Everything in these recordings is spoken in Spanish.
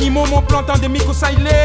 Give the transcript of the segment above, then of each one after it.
animaux, mon plantain des mycosaïlés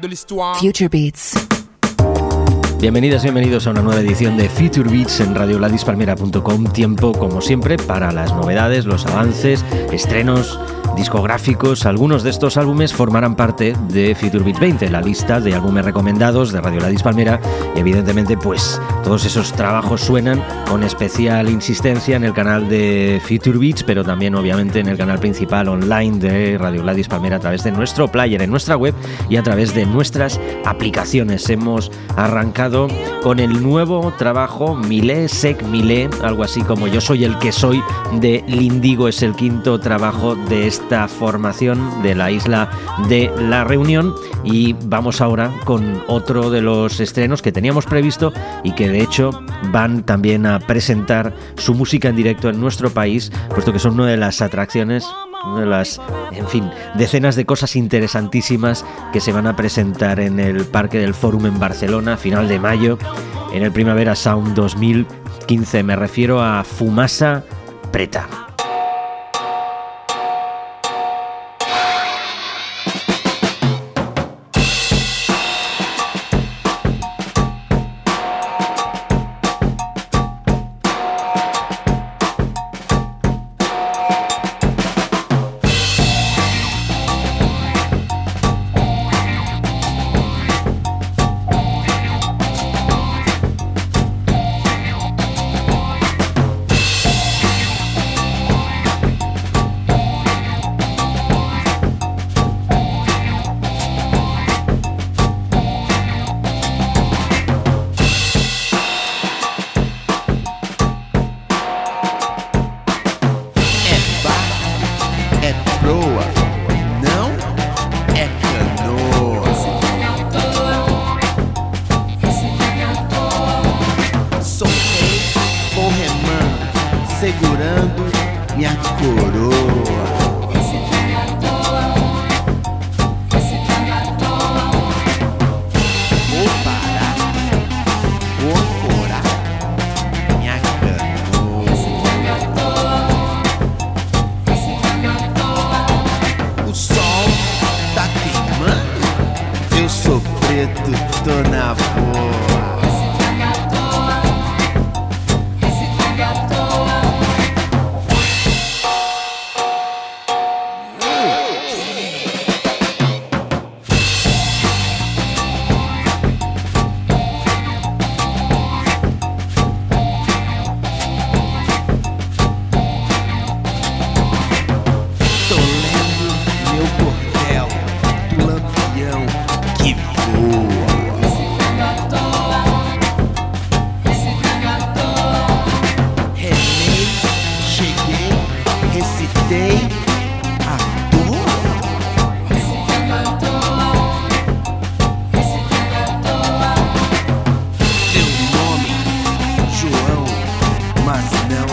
de l'histoire. Future Beats. Bienvenidas, bienvenidos a una nueva edición de Future Beats en radioladispalmera.com. Tiempo, como siempre, para las novedades, los avances, estrenos discográficos. Algunos de estos álbumes formarán parte de Future Beats 20, la lista de álbumes recomendados de Radio La Palmera. Y evidentemente, pues todos esos trabajos suenan con especial insistencia en el canal de Future Beats, pero también obviamente en el canal principal online de Radio Gladys Palmera a través de nuestro player en nuestra web y a través de nuestras aplicaciones. Hemos arrancado con el nuevo trabajo Milé Sec Milé, algo así como Yo soy el que soy de Lindigo, es el quinto trabajo de esta formación de la isla de la Reunión. Y vamos ahora con otro de los estrenos que teníamos previsto y que de hecho van también a presentar su música en directo en nuestro país, puesto que son una de las atracciones de las, en fin, decenas de cosas interesantísimas que se van a presentar en el Parque del Fórum en Barcelona a final de mayo, en el Primavera Sound 2015. Me refiero a Fumasa Preta. months, now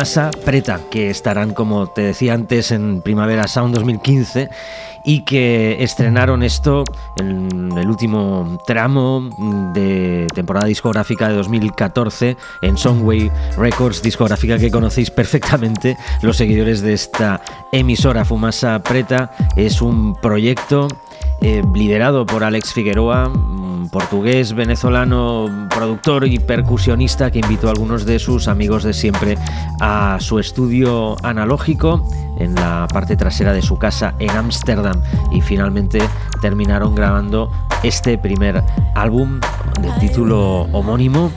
Fumasa Preta, que estarán, como te decía antes, en Primavera Sound 2015 y que estrenaron esto en el último tramo de temporada discográfica de 2014 en Songway Records, discográfica que conocéis perfectamente los seguidores de esta emisora Fumasa Preta. Es un proyecto eh, liderado por Alex Figueroa, portugués, venezolano, productor y percusionista que invitó a algunos de sus amigos de siempre a su estudio analógico en la parte trasera de su casa en Ámsterdam. Y finalmente terminaron grabando este primer álbum de título homónimo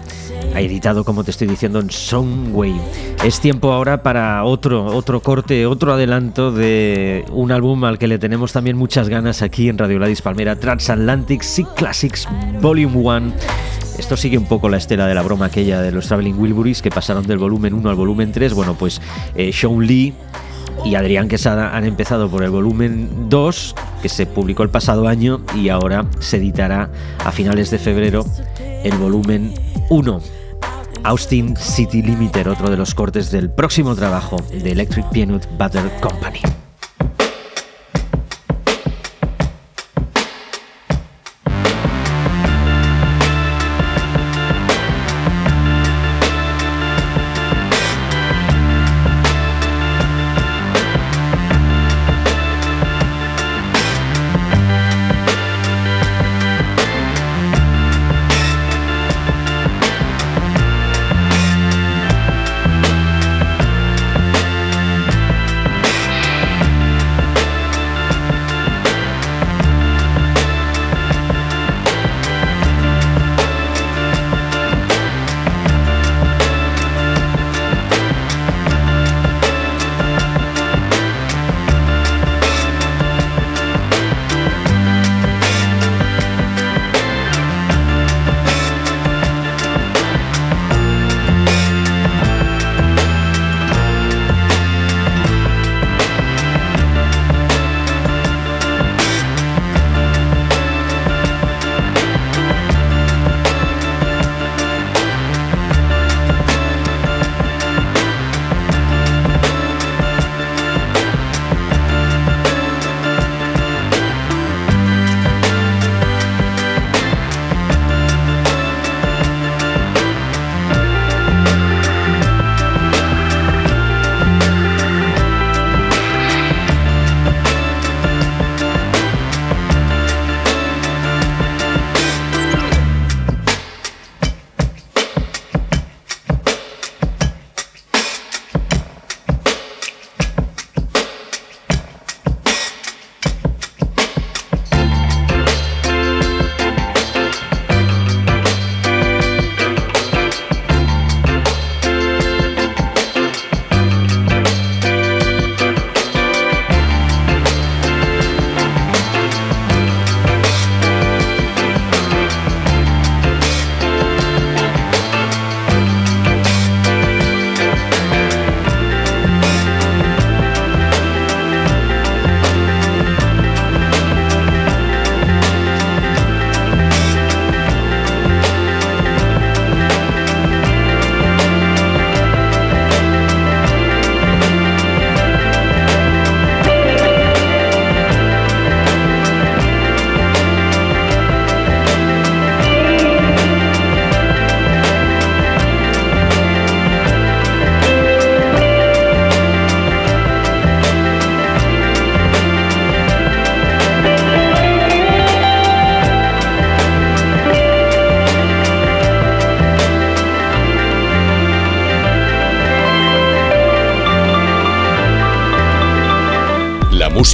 editado, como te estoy diciendo, en Songway. Es tiempo ahora para otro, otro corte, otro adelanto de un álbum al que le tenemos también muchas ganas aquí en Radio Ladis Palmera, Transatlantic Sea Classics Volume 1. Esto sigue un poco la estela de la broma aquella de los Traveling Wilburys que pasaron del volumen 1 al volumen 3. Bueno, pues eh, Sean Lee y Adrián Quesada han empezado por el volumen 2, que se publicó el pasado año y ahora se editará a finales de febrero el volumen 1. Austin City Limiter, otro de los cortes del próximo trabajo de Electric Peanut Butter Company.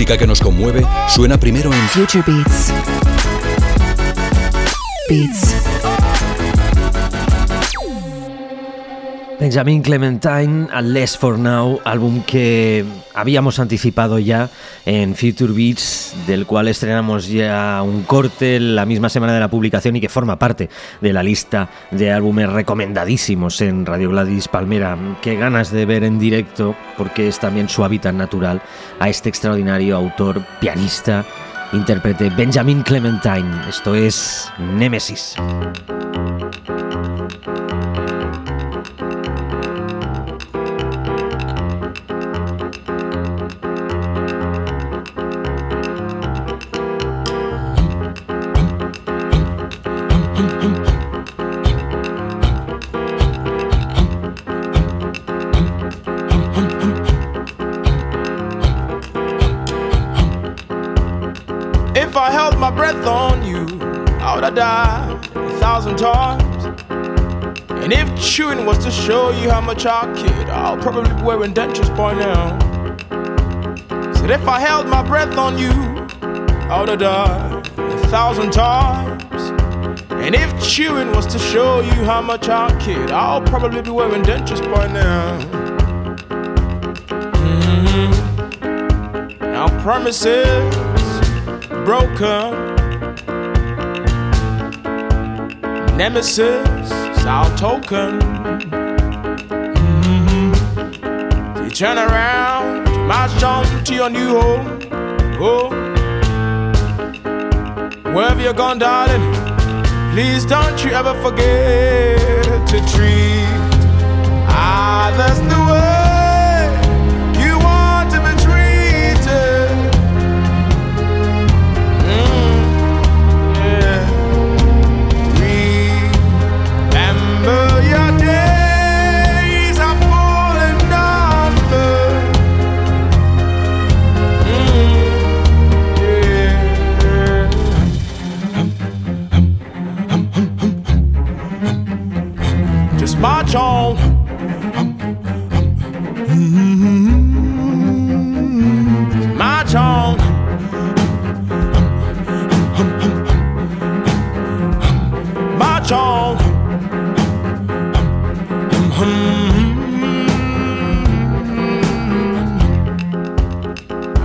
Música que nos conmueve suena primero en Future Beats. Beats. Benjamin Clementine, A Less for Now, álbum que habíamos anticipado ya en Future Beats, del cual estrenamos ya un corte la misma semana de la publicación y que forma parte de la lista de álbumes recomendadísimos en Radio Gladys Palmera. Qué ganas de ver en directo, porque es también su hábitat natural, a este extraordinario autor, pianista, intérprete Benjamin Clementine. Esto es Nemesis. I held my breath on you, I would have died a thousand times. And if chewing was to show you how much I kid, I'll probably be wearing dentures by now. Said if I held my breath on you, I would have died a thousand times. And if chewing was to show you how much I kid, I'll probably be wearing dentures by now. Mm-hmm. Now promises broken. Nemesis, our token. Mm-hmm. You turn around, march on to your new home. Oh, wherever you're gone, darling, please don't you ever forget to treat others the way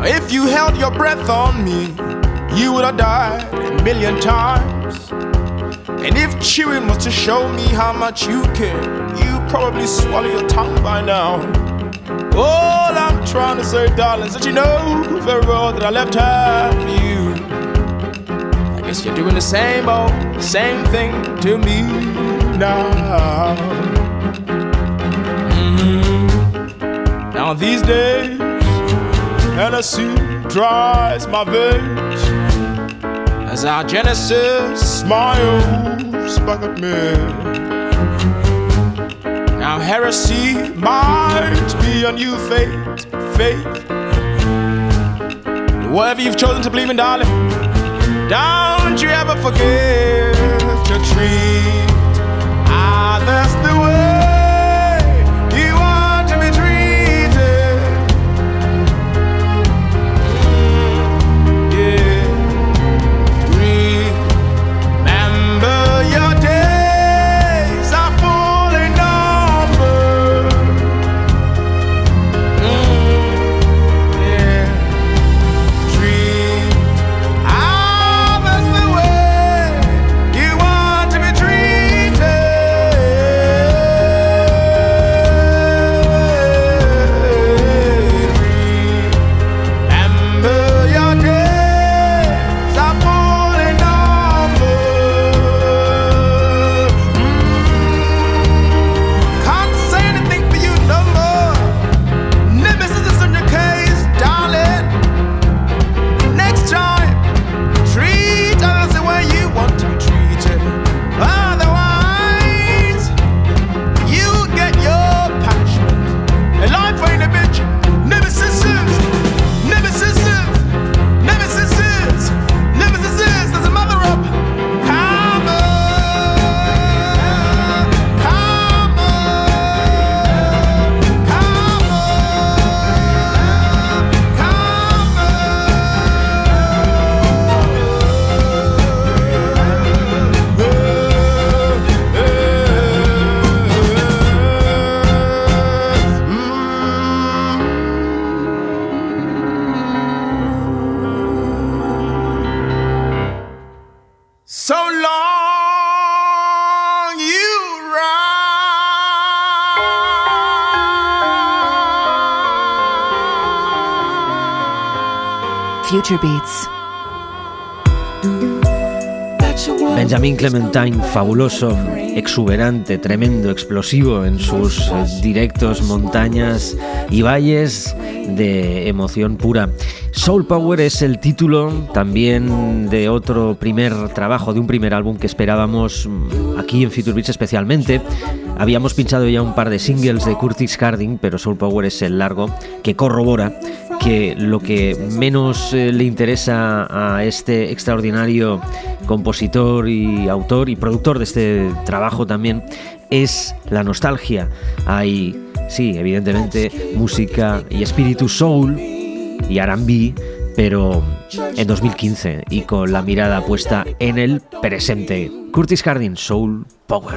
If you held your breath on me, you would have died a million times. And if chewing was to show me how much you care, you'd probably swallow your tongue by now. All I'm trying to say, darling, is that you know very well that I left half for you. I guess you're doing the same old, same thing to me now. Mhm. Now these days, Hennessy dries my veins as our Genesis smiles back at me. Now heresy might be a new faith, faith. Whatever you've chosen to believe in, darling, don't you ever forget to treat others the way Beats. Benjamin Clementine, fabuloso, exuberante, tremendo, explosivo en sus eh, directos, montañas y valles de emoción pura. Soul Power es el título también de otro primer trabajo, de un primer álbum que esperábamos mm, aquí en Future Beats especialmente. Habíamos pinchado ya un par de singles de Curtis Harding, pero Soul Power es el largo que corrobora que lo que menos eh, le interesa a este extraordinario compositor y autor y productor de este trabajo también es la nostalgia. Hay, sí, evidentemente, música y espíritu soul y R&B, pero en 2015 y con la mirada puesta en el presente. Curtis Harding, Soul Power.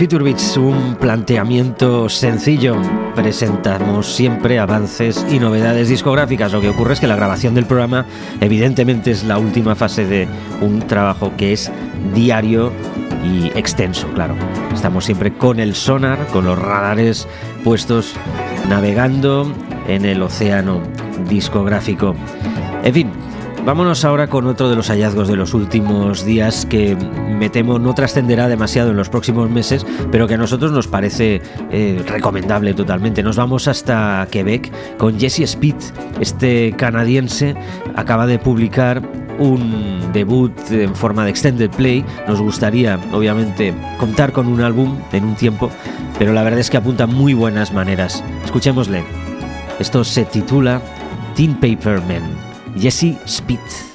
Future un planteamiento sencillo. Presentamos siempre avances y novedades discográficas. Lo que ocurre es que la grabación del programa evidentemente es la última fase de un trabajo que es diario y extenso, claro. Estamos siempre con el sonar, con los radares puestos, navegando en el océano discográfico. Vámonos ahora con otro de los hallazgos de los últimos días que me temo no trascenderá demasiado en los próximos meses, pero que a nosotros nos parece eh, recomendable totalmente. Nos vamos hasta Quebec con Jesse Speed. Este canadiense acaba de publicar un debut en forma de extended play. Nos gustaría, obviamente, contar con un álbum en un tiempo, pero la verdad es que apunta muy buenas maneras. Escuchémosle. Esto se titula Teen Paper Man. Jesse Spitz.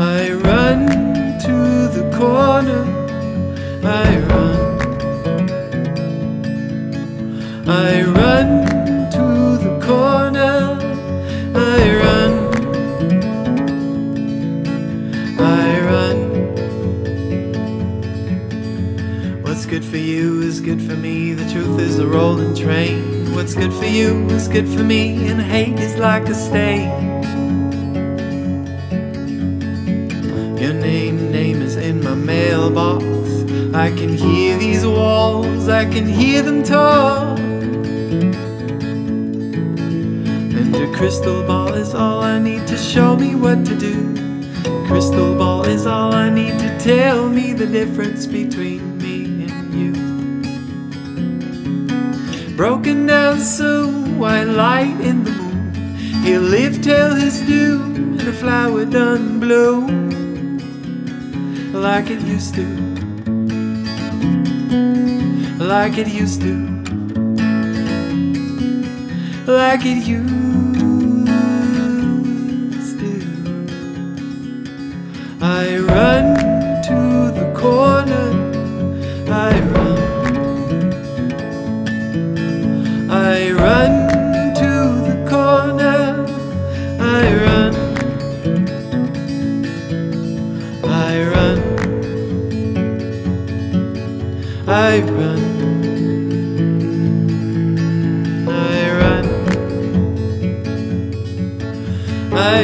I run to the corner. I run. I run to the corner. I run. I run. What's good for you is good for me. The truth is a rolling train. What's good for you is good for me, and hate is like a stain. I can hear these walls, I can hear them talk. And a crystal ball is all I need to show me what to do. Crystal ball is all I need to tell me the difference between me and you. Broken down so white light in the moon. He'll live till his doom, and a flower done bloom like it used to. Like it used to. Like it used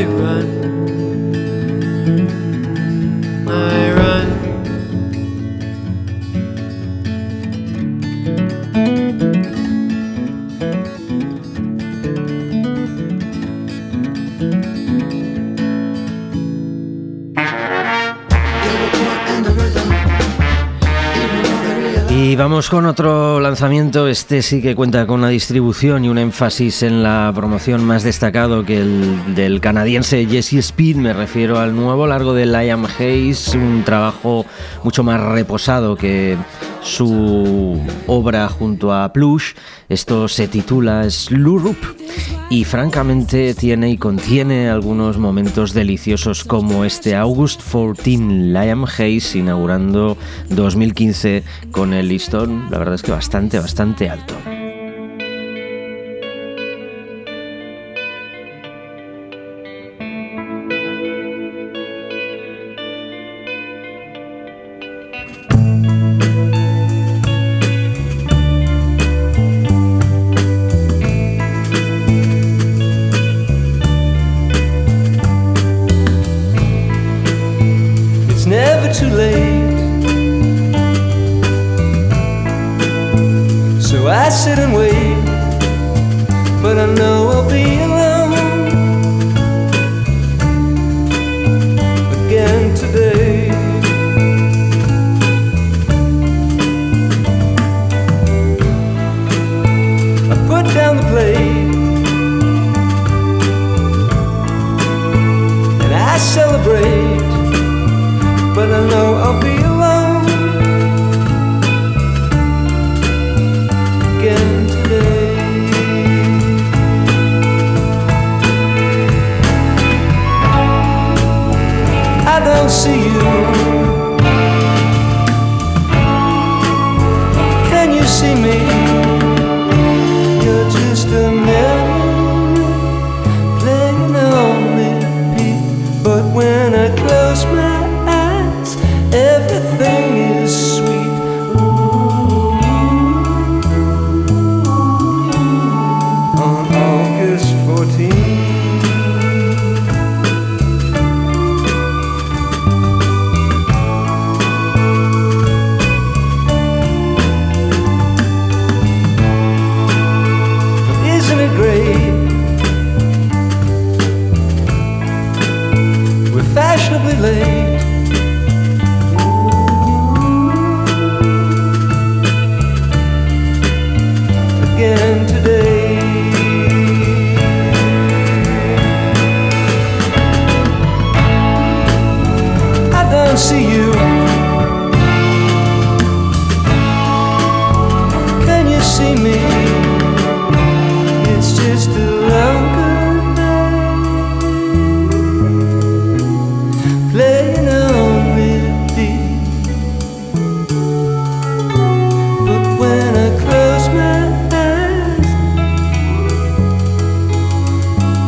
run con otro lanzamiento. Este sí que cuenta con una distribución y un énfasis en la promoción más destacado que el del canadiense Jesse Speed. Me refiero al nuevo largo de Liam Hayes, un trabajo mucho más reposado que su obra junto a Plush. Esto se titula Slurrup y francamente tiene y contiene algunos momentos deliciosos como este August 14 Liam Hayes inaugurando 2015 con el listón, la verdad es que bastante, bastante alto.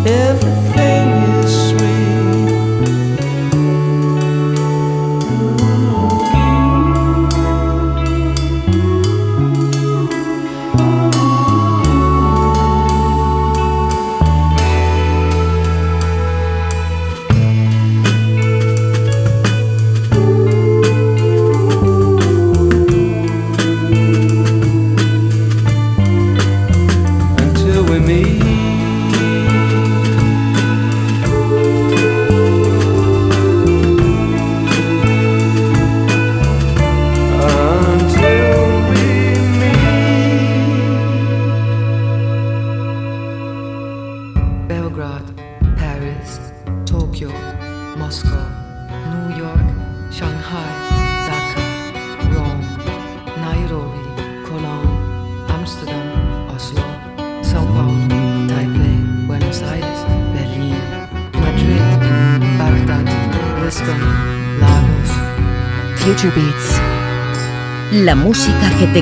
Everything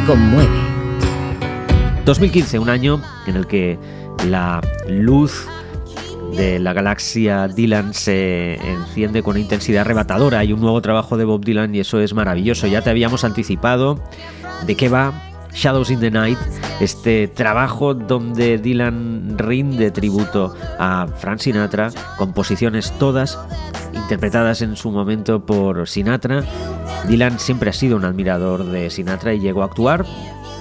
conmueve. 2015, un año en el que la luz de la galaxia Dylan se enciende con una intensidad arrebatadora. Hay un nuevo trabajo de Bob Dylan y eso es maravilloso. Ya te habíamos anticipado de qué va Shadows in the Night, este trabajo donde Dylan rinde tributo a Frank Sinatra, composiciones todas interpretadas en su momento por Sinatra. Dylan siempre ha sido un admirador de Sinatra y llegó a actuar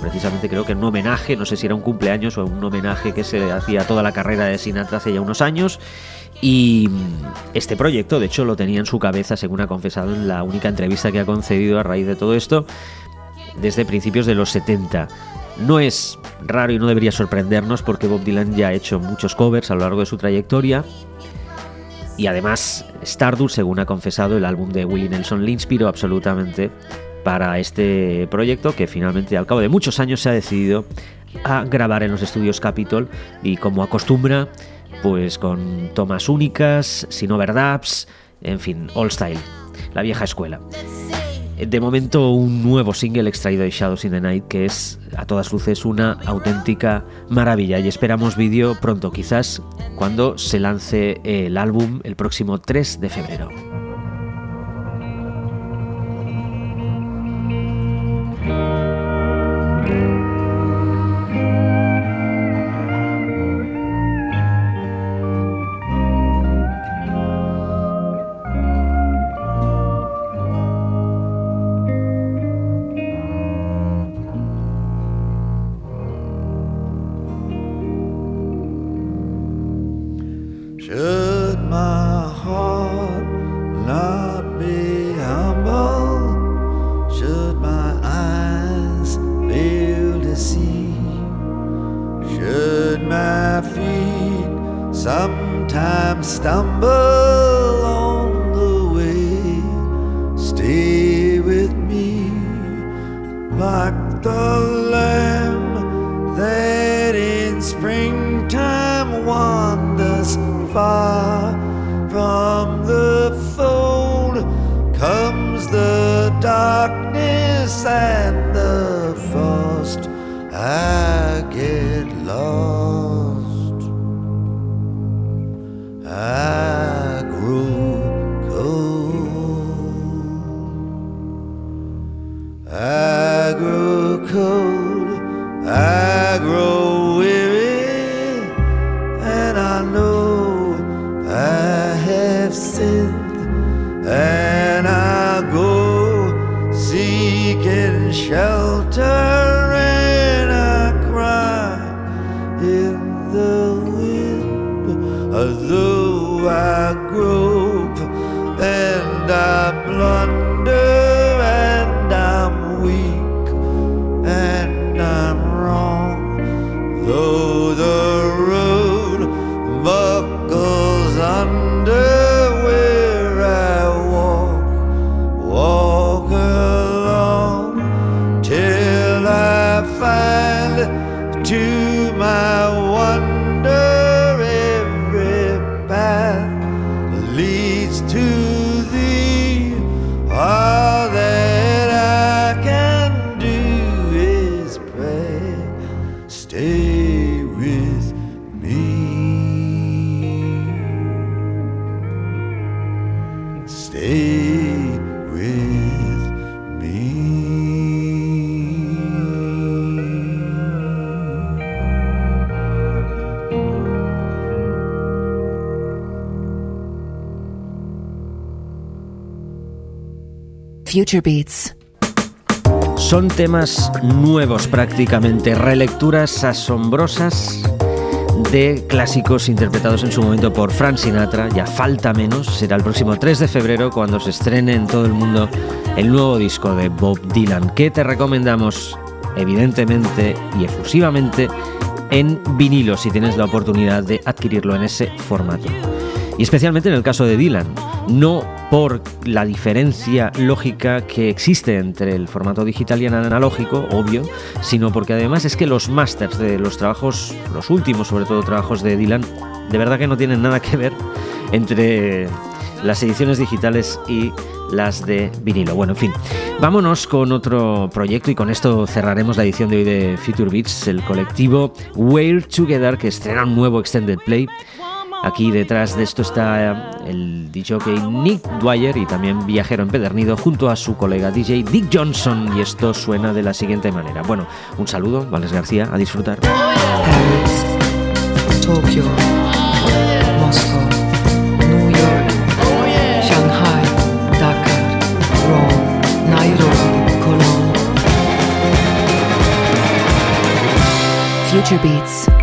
precisamente creo que en un homenaje, no sé si era un cumpleaños o un homenaje que se hacía toda la carrera de Sinatra hace ya unos años. Y este proyecto, de hecho, lo tenía en su cabeza, según ha confesado en la única entrevista que ha concedido a raíz de todo esto, desde principios de los 70. No es raro y no debería sorprendernos porque Bob Dylan ya ha hecho muchos covers a lo largo de su trayectoria. Y además, Stardust, según ha confesado, el álbum de Willie Nelson le inspiró absolutamente para este proyecto que finalmente al cabo de muchos años se ha decidido a grabar en los estudios Capitol y como acostumbra, pues con tomas únicas, sin overdubs, en fin, all style, la vieja escuela. De momento un nuevo single extraído de Shadows in the Night que es a todas luces una auténtica maravilla y esperamos vídeo pronto, quizás cuando se lance el álbum el próximo 3 de febrero. Far Future Beats. Son temas nuevos prácticamente, relecturas asombrosas de clásicos interpretados en su momento por Frank Sinatra. Ya falta menos, será el próximo 3 de febrero cuando se estrene en todo el mundo el nuevo disco de Bob Dylan, que te recomendamos evidentemente y efusivamente en vinilo si tienes la oportunidad de adquirirlo en ese formato. Y especialmente en el caso de Dylan, no por la diferencia lógica que existe entre el formato digital y el analógico, obvio, sino porque además es que los masters de los trabajos, los últimos sobre todo trabajos de Dylan, de verdad que no tienen nada que ver entre las ediciones digitales y las de vinilo. Bueno, en fin, vámonos con otro proyecto y con esto cerraremos la edición de hoy de Future Beats, el colectivo We're Together que estrena un nuevo extended play Aquí detrás de esto está el DJ Nick Dwyer y también viajero empedernido junto a su colega DJ Dick Johnson y esto suena de la siguiente manera. Bueno, un saludo, Vales García, a disfrutar. Paris, Shanghai, Dakar, Nairobi. Future Beats.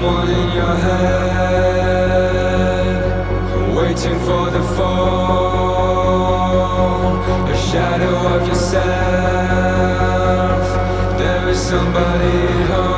someone in your head Waiting for the fall A shadow of yourself. There is somebody home.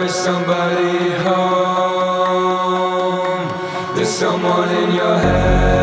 There's somebody home. There's someone in your head.